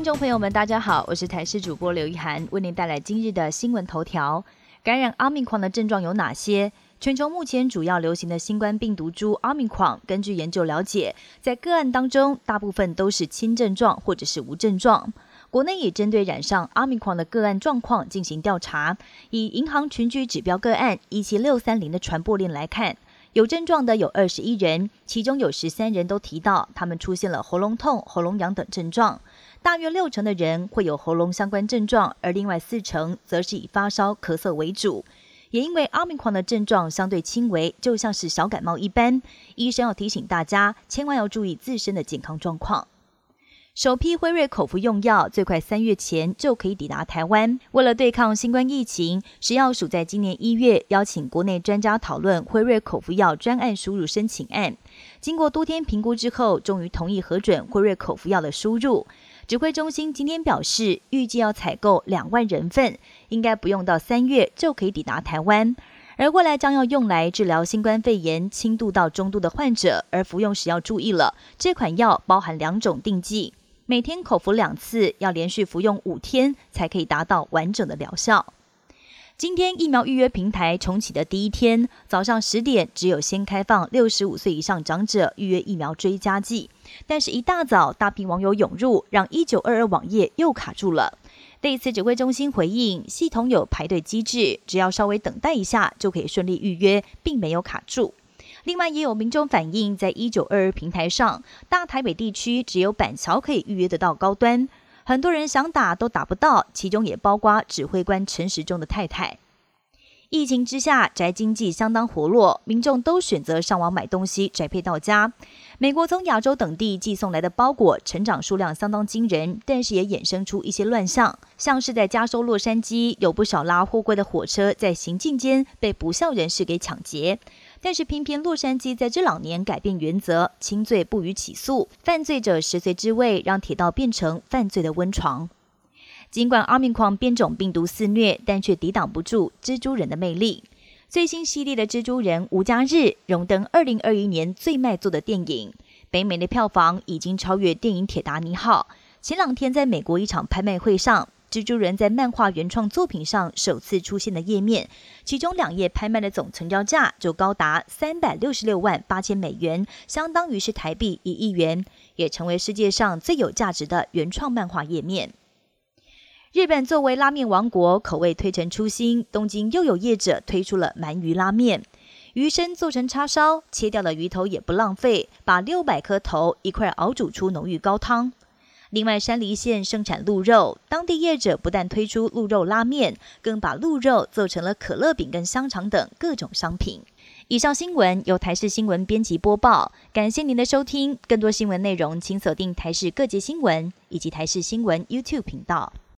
听众朋友们，大家好，我是台视主播刘一涵，为您带来今日的新闻头条。感染阿米狂的症状有哪些？全球目前主要流行的新冠病毒株阿米狂，根据研究了解，在个案当中，大部分都是轻症状或者是无症状。国内也针对染上阿米狂的个案状况进行调查，以银行群聚指标个案一七六三零的传播链来看。有症状的有二十一人，其中有十三人都提到他们出现了喉咙痛、喉咙痒等症状，大约六成的人会有喉咙相关症状，而另外四成则是以发烧、咳嗽为主。也因为阿明狂的症状相对轻微，就像是小感冒一般，医生要提醒大家，千万要注意自身的健康状况。首批辉瑞口服用药最快三月前就可以抵达台湾。为了对抗新冠疫情，食药署在今年一月邀请国内专家讨论辉瑞口服药专案输入申请案。经过多天评估之后，终于同意核准辉瑞口服药的输入。指挥中心今天表示，预计要采购两万人份，应该不用到三月就可以抵达台湾。而未来将要用来治疗新冠肺炎轻度到中度的患者，而服用时要注意了，这款药包含两种定剂。每天口服两次，要连续服用五天才可以达到完整的疗效。今天疫苗预约平台重启的第一天，早上十点只有先开放六十五岁以上长者预约疫苗追加剂，但是一大早大批网友涌入，让一九二二网页又卡住了。对此，指挥中心回应，系统有排队机制，只要稍微等待一下就可以顺利预约，并没有卡住。另外，也有民众反映，在一九二二平台上，大台北地区只有板桥可以预约得到高端，很多人想打都打不到，其中也包括指挥官陈时中的太太。疫情之下，宅经济相当活络，民众都选择上网买东西，宅配到家。美国从亚洲等地寄送来的包裹成长数量相当惊人，但是也衍生出一些乱象，像是在加州洛杉矶，有不少拉货柜的火车在行进间被不孝人士给抢劫。但是偏偏洛杉矶在这两年改变原则，轻罪不予起诉，犯罪者食髓知味，让铁道变成犯罪的温床。尽管阿明矿变种病毒肆虐，但却抵挡不住蜘蛛人的魅力。最新系列的蜘蛛人无家日荣登二零二一年最卖座的电影，北美的票房已经超越电影《铁达尼号》。前两天在美国一场拍卖会上，蜘蛛人在漫画原创作品上首次出现的页面，其中两页拍卖的总成交价就高达三百六十六万八千美元，相当于是台币一亿元，也成为世界上最有价值的原创漫画页面。日本作为拉面王国，口味推陈出新。东京又有业者推出了鳗鱼拉面，鱼身做成叉烧，切掉的鱼头也不浪费，把六百颗头一块熬煮出浓郁高汤。另外，山梨县生产鹿肉，当地业者不但推出鹿肉拉面，更把鹿肉做成了可乐饼跟香肠等各种商品。以上新闻由台视新闻编辑播报，感谢您的收听。更多新闻内容，请锁定台视各界新闻以及台视新闻 YouTube 频道。